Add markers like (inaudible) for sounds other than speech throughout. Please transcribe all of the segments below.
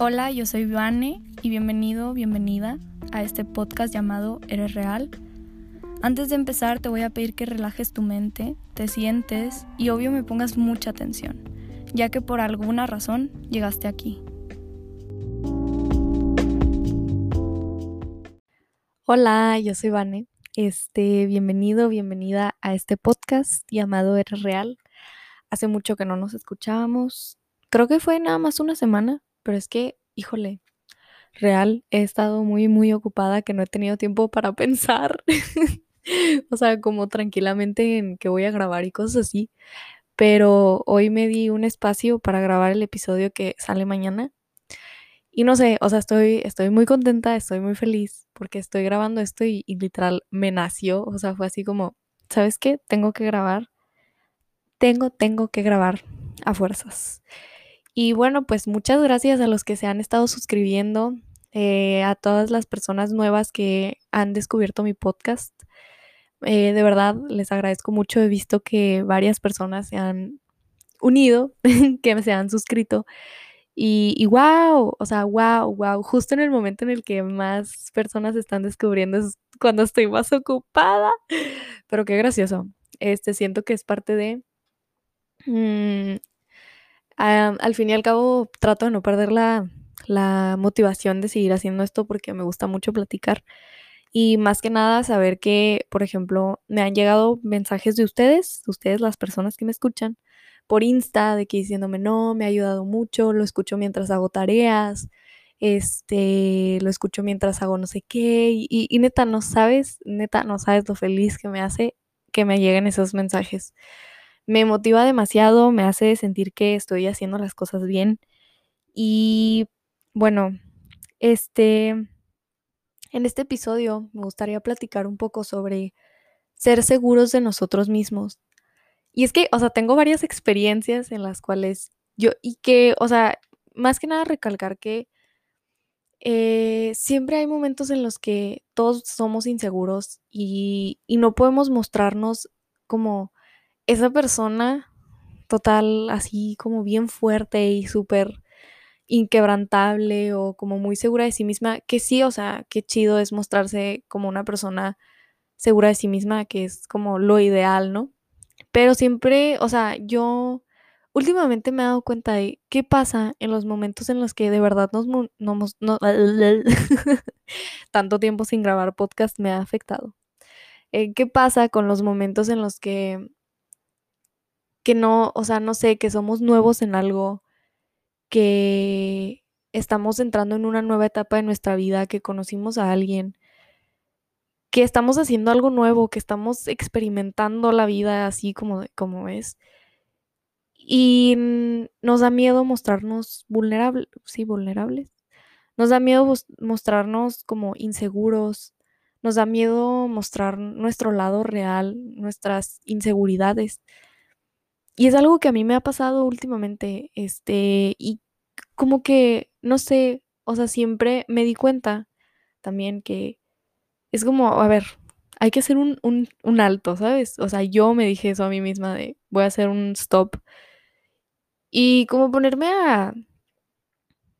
Hola, yo soy Vane y bienvenido, bienvenida a este podcast llamado Eres Real. Antes de empezar te voy a pedir que relajes tu mente, te sientes y obvio me pongas mucha atención, ya que por alguna razón llegaste aquí. Hola, yo soy Vane. Este, bienvenido, bienvenida a este podcast llamado Eres Real. Hace mucho que no nos escuchábamos. Creo que fue nada más una semana, pero es que, híjole, real, he estado muy, muy ocupada que no he tenido tiempo para (laughs) pensar. o sea, como tranquilamente en que voy a grabar y cosas así. Pero hoy me di un espacio para grabar el episodio que sale mañana. Y no sé, o sea, estoy, estoy muy contenta, estoy muy feliz porque estoy grabando esto y, y literal me nació. O sea, fue así como, ¿sabes qué? Tengo que grabar. Tengo, tengo que grabar a fuerzas. Y bueno, pues muchas gracias a los que se han estado suscribiendo, eh, a todas las personas nuevas que han descubierto mi podcast. Eh, de verdad, les agradezco mucho. He visto que varias personas se han unido, (laughs) que se han suscrito. Y, wow, o sea, wow, wow, justo en el momento en el que más personas están descubriendo es cuando estoy más ocupada. Pero qué gracioso. Este, siento que es parte de... Mmm, al fin y al cabo trato de no perder la, la motivación de seguir haciendo esto porque me gusta mucho platicar. Y más que nada saber que, por ejemplo, me han llegado mensajes de ustedes, ustedes las personas que me escuchan, por Insta, de que diciéndome, no, me ha ayudado mucho, lo escucho mientras hago tareas, este, lo escucho mientras hago no sé qué, y, y neta, no sabes, neta, no sabes lo feliz que me hace que me lleguen esos mensajes me motiva demasiado, me hace sentir que estoy haciendo las cosas bien. Y bueno, este, en este episodio me gustaría platicar un poco sobre ser seguros de nosotros mismos. Y es que, o sea, tengo varias experiencias en las cuales yo, y que, o sea, más que nada recalcar que eh, siempre hay momentos en los que todos somos inseguros y, y no podemos mostrarnos como esa persona total, así como bien fuerte y súper inquebrantable o como muy segura de sí misma, que sí, o sea, qué chido es mostrarse como una persona segura de sí misma, que es como lo ideal, ¿no? Pero siempre, o sea, yo últimamente me he dado cuenta de qué pasa en los momentos en los que de verdad nos, no, (laughs) tanto tiempo sin grabar podcast me ha afectado. Eh, ¿Qué pasa con los momentos en los que que no, o sea, no sé, que somos nuevos en algo, que estamos entrando en una nueva etapa de nuestra vida, que conocimos a alguien, que estamos haciendo algo nuevo, que estamos experimentando la vida así como, como es. Y nos da miedo mostrarnos vulnerables, sí, vulnerables. Nos da miedo mostrarnos como inseguros. Nos da miedo mostrar nuestro lado real, nuestras inseguridades. Y es algo que a mí me ha pasado últimamente, este, y como que, no sé, o sea, siempre me di cuenta también que es como, a ver, hay que hacer un, un, un alto, ¿sabes? O sea, yo me dije eso a mí misma de, voy a hacer un stop. Y como ponerme a,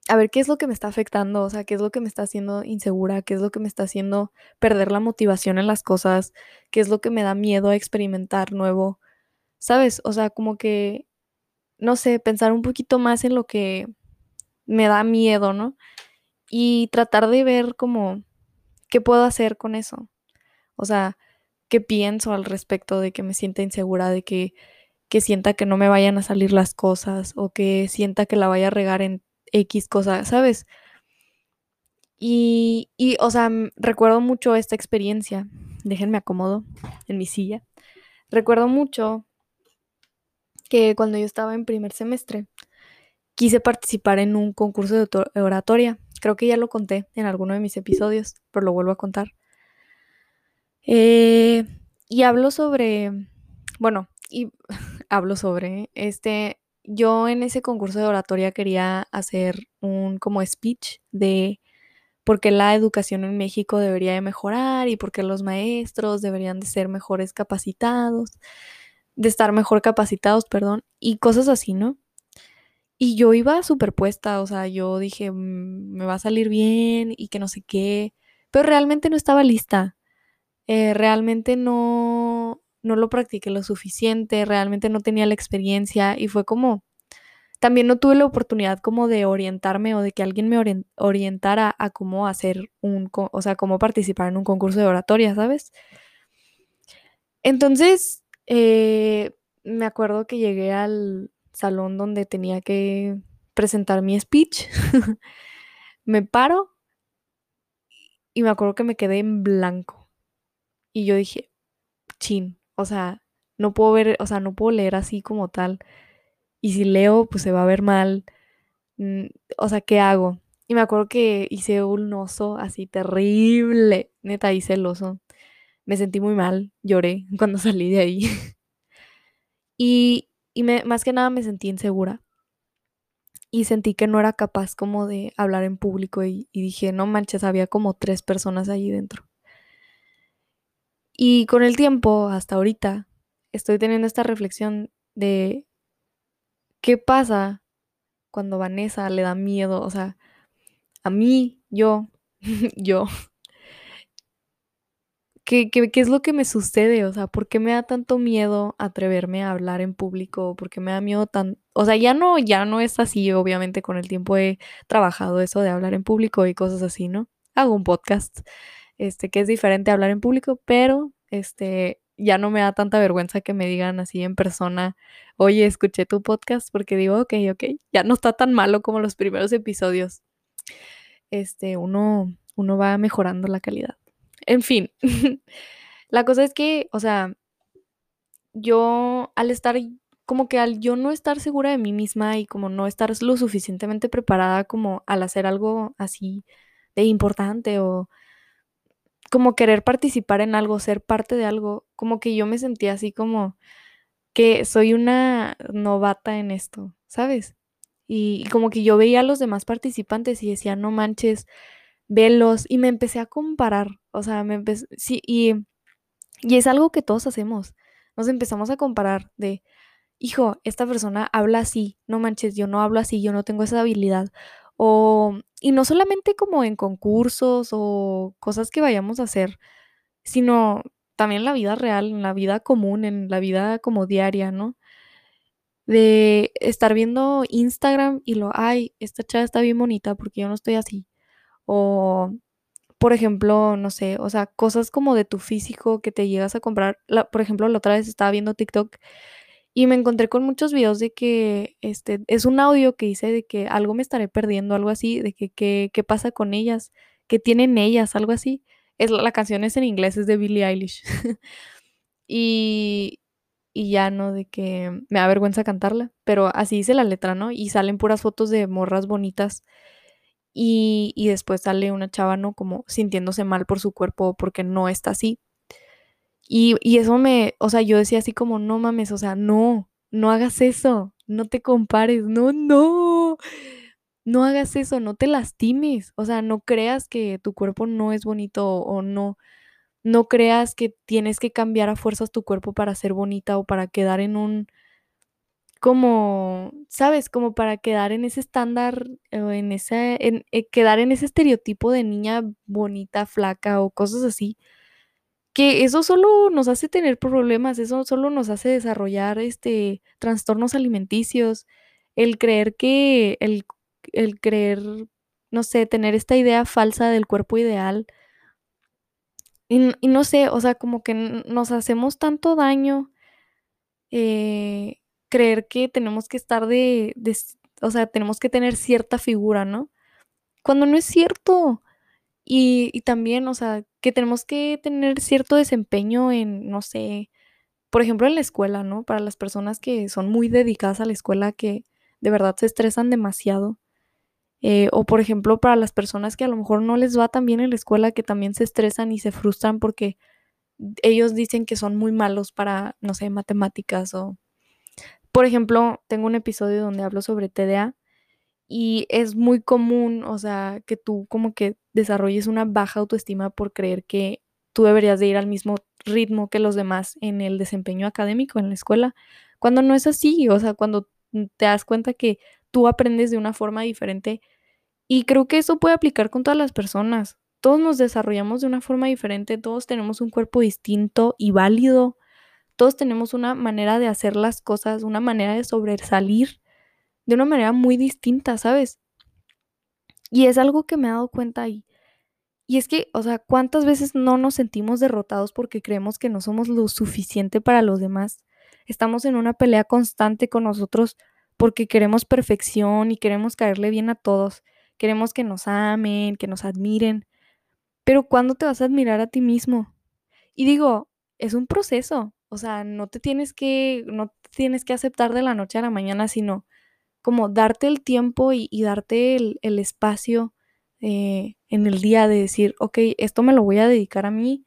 a ver qué es lo que me está afectando, o sea, qué es lo que me está haciendo insegura, qué es lo que me está haciendo perder la motivación en las cosas, qué es lo que me da miedo a experimentar nuevo. ¿Sabes? O sea, como que, no sé, pensar un poquito más en lo que me da miedo, ¿no? Y tratar de ver como qué puedo hacer con eso. O sea, qué pienso al respecto de que me sienta insegura, de que, que sienta que no me vayan a salir las cosas o que sienta que la vaya a regar en X cosas, ¿sabes? Y, y, o sea, recuerdo mucho esta experiencia. Déjenme acomodo en mi silla. Recuerdo mucho que cuando yo estaba en primer semestre quise participar en un concurso de oratoria. Creo que ya lo conté en alguno de mis episodios, pero lo vuelvo a contar. Eh, y hablo sobre, bueno, y (laughs) hablo sobre, este, yo en ese concurso de oratoria quería hacer un como speech de por qué la educación en México debería de mejorar y por qué los maestros deberían de ser mejores capacitados de estar mejor capacitados, perdón, y cosas así, ¿no? Y yo iba superpuesta, o sea, yo dije, "Mm, me va a salir bien y que no sé qué, pero realmente no estaba lista. Eh, realmente no, no lo practiqué lo suficiente, realmente no tenía la experiencia y fue como, también no tuve la oportunidad como de orientarme o de que alguien me orien- orientara a cómo hacer un, o sea, cómo participar en un concurso de oratoria, ¿sabes? Entonces, eh, me acuerdo que llegué al salón donde tenía que presentar mi speech. (laughs) Me paro y me acuerdo que me quedé en blanco. Y yo dije, chin, o sea, no puedo ver, o sea, no puedo leer así como tal. Y si leo, pues se va a ver mal. Mm, o sea, ¿qué hago? Y me acuerdo que hice un oso así terrible. Neta, hice el oso. Me sentí muy mal, lloré (laughs) cuando salí de ahí. Y, y me, más que nada me sentí insegura. Y sentí que no era capaz como de hablar en público y, dije, no manches, había como tres personas allí dentro. Y con el tiempo, hasta ahorita, estoy teniendo esta reflexión de qué pasa cuando Vanessa le da miedo, o sea, a mí, yo, (laughs) yo, ¿qué, qué, qué es lo que me sucede? O sea, ¿por qué me da tanto miedo atreverme a hablar en público? ¿Por qué me da miedo tan... O sea, ya no, ya no es así, obviamente con el tiempo he trabajado eso de hablar en público y cosas así, ¿no? Hago un podcast, este, que es diferente a hablar en público, pero, este, ya no me da tanta vergüenza que me digan así en persona, oye, escuché tu podcast, porque digo, ok, ok, ya no está tan malo como los primeros episodios. Este, uno, uno va mejorando la calidad. En fin, (laughs) la cosa es que, o sea, yo al estar, como que al yo no estar segura de mí misma y como no estar lo suficientemente preparada como al hacer algo así de importante o como querer participar en algo, ser parte de algo, como que yo me sentía así como que soy una novata en esto, ¿sabes? Y, y como que yo veía a los demás participantes y decía, no manches, velos, y me empecé a comparar, o sea, me empecé, sí, y, y es algo que todos hacemos, nos empezamos a comparar de, hijo, esta persona habla así, no manches, yo no hablo así, yo no tengo esa habilidad, o, y no solamente como en concursos o cosas que vayamos a hacer, sino también en la vida real, en la vida común, en la vida como diaria, ¿no? De estar viendo Instagram y lo, ay, esta chava está bien bonita porque yo no estoy así. O, por ejemplo, no sé, o sea, cosas como de tu físico que te llegas a comprar. La, por ejemplo, la otra vez estaba viendo TikTok y me encontré con muchos videos de que este es un audio que dice de que algo me estaré perdiendo, algo así, de que qué qué pasa con ellas, qué tienen ellas, algo así. Es la canción es en inglés, es de Billie Eilish. (laughs) Y y ya, ¿no? De que me da vergüenza cantarla, pero así dice la letra, ¿no? Y salen puras fotos de morras bonitas y después sale una chava, ¿no? Como sintiéndose mal por su cuerpo porque no está así. Y y eso me o sea, yo decía así como: "No mames, o sea, no, no hagas eso, no te compares, no, no, no hagas eso, no te lastimes". O sea, no creas que tu cuerpo no es bonito o no no creas que tienes que cambiar a fuerzas tu cuerpo para ser bonita o para quedar en un como, ¿sabes? Como para quedar en ese estándar en ese en, eh, quedar en ese estereotipo de niña bonita, flaca o cosas así. Que eso solo nos hace tener problemas, eso solo nos hace desarrollar, este, trastornos alimenticios, el creer que el el creer, no sé, tener esta idea falsa del cuerpo ideal. Y y no sé, o sea, como que nos hacemos tanto daño, eh, creer que tenemos que estar de o sea, tenemos que tener cierta figura, ¿no? Cuando no es cierto. Y y también, o sea, que tenemos que tener cierto desempeño en, no sé, por ejemplo, en la escuela, ¿no? Para las personas que son muy dedicadas a la escuela, que de verdad se estresan demasiado. Eh, o, por ejemplo, para las personas que a lo mejor no les va tan bien en la escuela, que también se estresan y se frustran porque ellos dicen que son muy malos para, no sé, matemáticas o, por ejemplo, tengo un episodio donde hablo sobre TDA y es muy común, o sea, que tú como que desarrolles una baja autoestima por creer que tú deberías de ir al mismo ritmo que los demás en el desempeño académico en la escuela, cuando no es así, o sea, cuando te das cuenta que tú aprendes de una forma diferente y creo que eso puede aplicar con todas las personas. Todos nos desarrollamos de una forma diferente, todos tenemos un cuerpo distinto y válido, todos tenemos una manera de hacer las cosas, una manera de sobresalir de una manera muy distinta, ¿sabes? Y es algo que me he dado cuenta ahí. Y es que, o sea, ¿cuántas veces no nos sentimos derrotados porque creemos que no somos lo suficiente para los demás? Estamos en una pelea constante con nosotros porque queremos perfección y queremos caerle bien a todos. Queremos que nos amen, que nos admiren. Pero ¿cuándo te vas a admirar a ti mismo? Y digo, es un proceso. O sea, no te tienes que, no te tienes que aceptar de la noche a la mañana, sino como darte el tiempo y, darte el, espacio eh, en el día de decir, ok, esto me lo voy a dedicar a mí,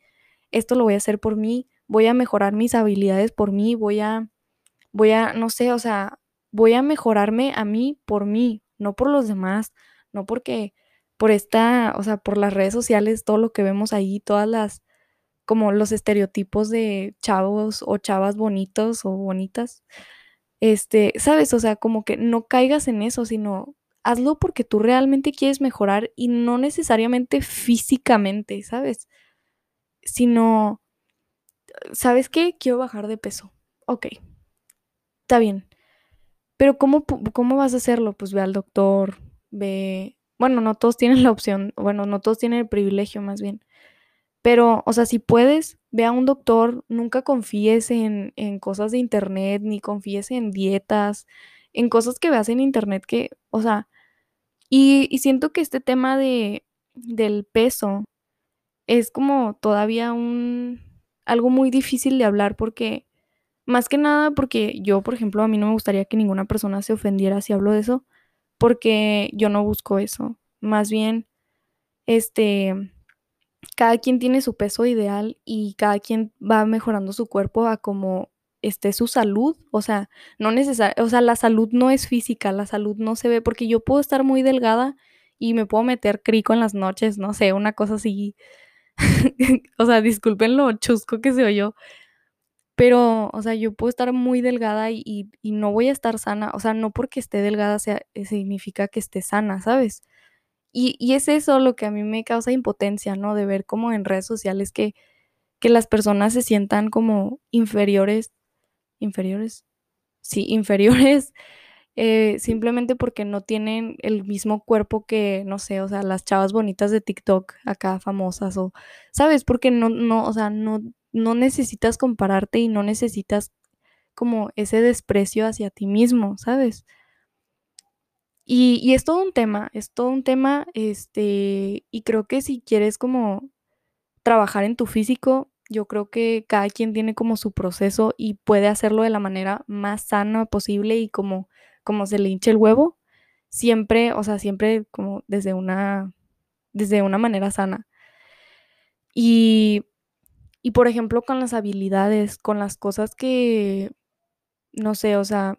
esto lo voy a hacer por mí, voy a mejorar mis habilidades por mí, voy a, voy a, no sé, o sea, voy a mejorarme a mí por mí, no por los demás, no porque por esta, o sea, por las redes sociales, todo lo que vemos ahí, todas las, como los estereotipos de chavos o chavas bonitos o bonitas. Este, sabes, o sea, como que no caigas en eso, sino hazlo porque tú realmente quieres mejorar y no necesariamente físicamente, ¿sabes? Sino, ¿sabes qué? Quiero bajar de peso. Ok, está bien. Pero ¿cómo, ¿cómo vas a hacerlo? Pues ve al doctor, ve bueno, no todos tienen la opción, bueno, no todos tienen el privilegio más bien. Pero, o sea, si puedes, ve a un doctor, nunca confíes en, cosas de internet, ni confíes en dietas, en cosas que veas en internet que, o sea, y, y siento que este tema de, del peso es como todavía un, algo muy difícil de hablar porque, más que nada porque yo, por ejemplo, a mí no me gustaría que ninguna persona se ofendiera si hablo de eso, porque yo no busco eso. Más bien, este, cada quien tiene su peso ideal y cada quien va mejorando su cuerpo a como esté su salud, o sea, no necesario, o sea, la salud no es física, la salud no se ve porque yo puedo estar muy delgada y me puedo meter crico en las noches, no sé, una cosa así. (laughs) o sea, disculpen lo chusco que se oyó, pero, o sea, yo puedo estar muy delgada y, no voy a estar sana. O sea, no porque esté delgada sea, significa que esté sana, ¿sabes? Y, y, es eso lo que a mí me causa impotencia, ¿no? De ver como en redes sociales que, que las personas se sientan como inferiores. ¿Inferiores? Sí, inferiores. (laughs) Eh, simplemente porque no tienen el mismo cuerpo que, no sé, o sea, las chavas bonitas de TikTok acá famosas o, ¿sabes? Porque no, no, o sea, no, no necesitas compararte y no necesitas como ese desprecio hacia ti mismo, ¿sabes? Y, es todo un tema, es todo un tema, este, y creo que si quieres como trabajar en tu físico, yo creo que cada quien tiene como su proceso y puede hacerlo de la manera más sana posible y como, como se le hinche el huevo, siempre, o sea, siempre como desde una, desde una manera sana. Y y por ejemplo, con las habilidades, con las cosas que, no sé, o sea,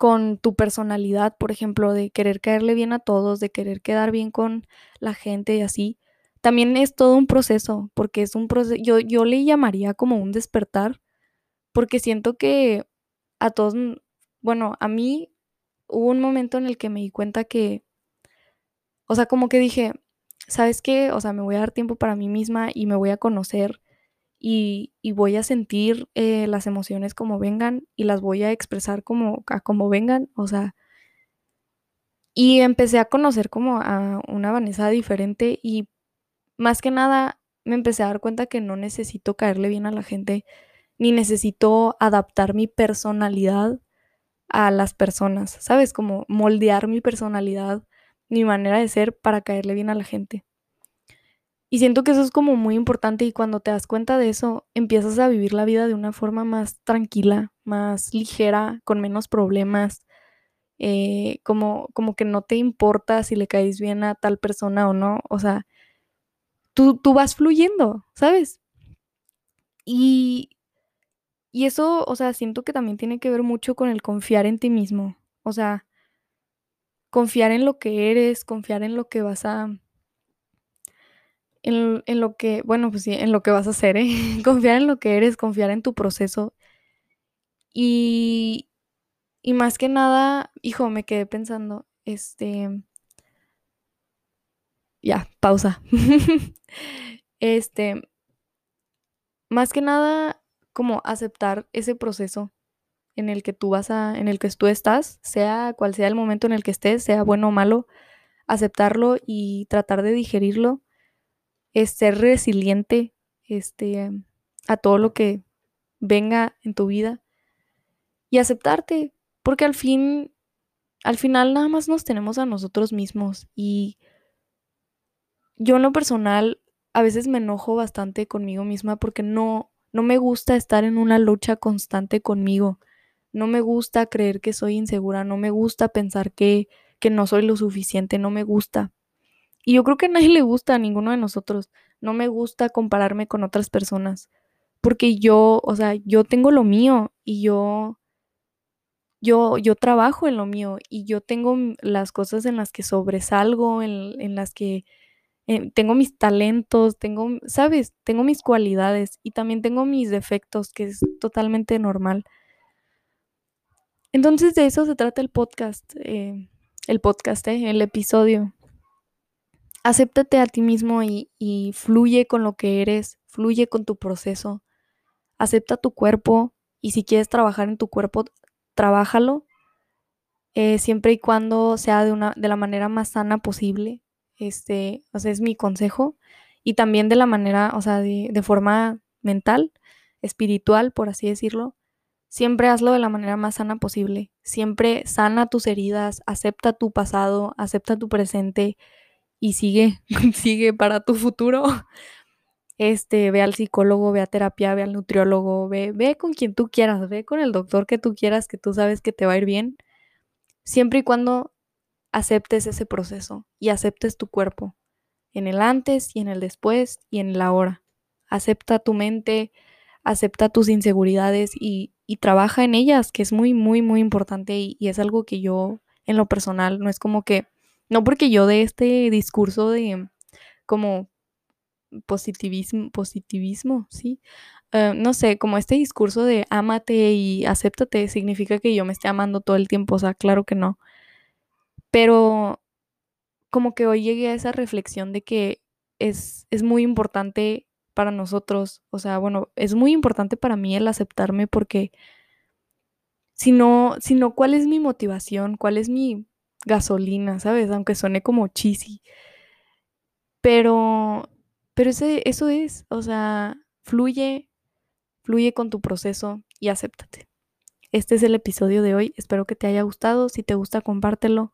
con tu personalidad, por ejemplo, de querer caerle bien a todos, de querer quedar bien con la gente y así, también es todo un proceso, porque es un proceso, yo, yo le llamaría como un despertar, porque siento que a todos, bueno, a mí hubo un momento en el que me di cuenta que, o sea, como que dije, ¿sabes qué? O sea, me voy a dar tiempo para mí misma y me voy a conocer y, voy a sentir eh, las emociones como vengan y las voy a expresar como, como vengan, o sea, y empecé a conocer como a una Vanessa diferente y más que nada me empecé a dar cuenta que no necesito caerle bien a la gente, ni necesito adaptar mi personalidad a las personas, ¿sabes? Como moldear mi personalidad mi manera de ser para caerle bien a la gente. Y siento que eso es como muy importante y cuando te das cuenta de eso, empiezas a vivir la vida de una forma más tranquila, más ligera, con menos problemas, eh, como, como que no te importa si le caes bien a tal persona o no, o sea, tú, tú vas fluyendo, ¿sabes? Y, y eso, o sea, siento que también tiene que ver mucho con el confiar en ti mismo, o sea, confiar en lo que eres, confiar en lo que vas a... En, lo que, bueno, pues sí, en lo que vas a hacer, ¿eh? (laughs) confiar en lo que eres, confiar en tu proceso. Y, Y más que nada, hijo, me quedé pensando, este, ya, pausa. (laughs) este, más que nada, como aceptar ese proceso en el que tú vas a, en el que tú estás, sea cual sea el momento en el que estés, sea bueno o malo, aceptarlo y tratar de digerirlo, es ser resiliente, este, a todo lo que venga en tu vida y aceptarte, porque al fin, al final nada más nos tenemos a nosotros mismos y yo en lo personal a veces me enojo bastante conmigo misma porque no, no me gusta estar en una lucha constante conmigo. No me gusta creer que soy insegura, no me gusta pensar que, que no soy lo suficiente, no me gusta. Y yo creo que a nadie le gusta, a ninguno de nosotros. No me gusta compararme con otras personas. Porque yo, o sea, yo tengo lo mío y yo, yo, yo trabajo en lo mío y yo tengo las cosas en las que sobresalgo, en, en las que eh, tengo mis talentos, tengo, ¿sabes? Tengo mis cualidades y también tengo mis defectos, que es totalmente normal. Entonces de eso se trata el podcast, eh, el podcast, eh, el episodio. Acéptate a ti mismo y, fluye con lo que eres, fluye con tu proceso. Acepta tu cuerpo y si quieres trabajar en tu cuerpo, trabájalo. eh, siempre y cuando sea de, una, de la manera más sana posible. Este, o sea, es mi consejo. Y también de la manera, o sea, de, de forma mental, espiritual, por así decirlo. Siempre hazlo de la manera más sana posible. Siempre sana tus heridas, acepta tu pasado, acepta tu presente y sigue, (laughs) sigue para tu futuro. Este, ve al psicólogo, ve a terapia, ve al nutriólogo, ve, ve con quien tú quieras, ve con el doctor que tú quieras, que tú sabes que te va a ir bien, siempre y cuando aceptes ese proceso y aceptes tu cuerpo en el antes y en el después y en el ahora. Acepta tu mente, acepta tus inseguridades y, y trabaja en ellas, que es muy, muy, muy importante y, y, es algo que yo en lo personal no es como que, no porque yo de este discurso de como positivismo, positivismo, ¿sí? Uh, no sé, como este discurso de ámate y acéptate significa que yo me esté amando todo el tiempo, o sea, claro que no. Pero como que hoy llegué a esa reflexión de que es, es muy importante para nosotros, o sea, bueno, es muy importante para mí el aceptarme porque si no, si no, ¿cuál es mi motivación? ¿Cuál es mi gasolina? ¿Sabes? Aunque suene como cheesy. Pero, pero ese, eso es, o sea, fluye, fluye con tu proceso y acéptate. Este es el episodio de hoy, espero que te haya gustado, si te gusta compártelo.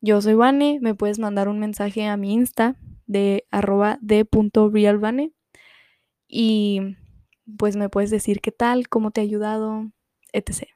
Yo soy Vane, me puedes mandar un mensaje a mi Insta de arroba de.realvane y pues me puedes decir qué tal, cómo te ha ayudado, etc.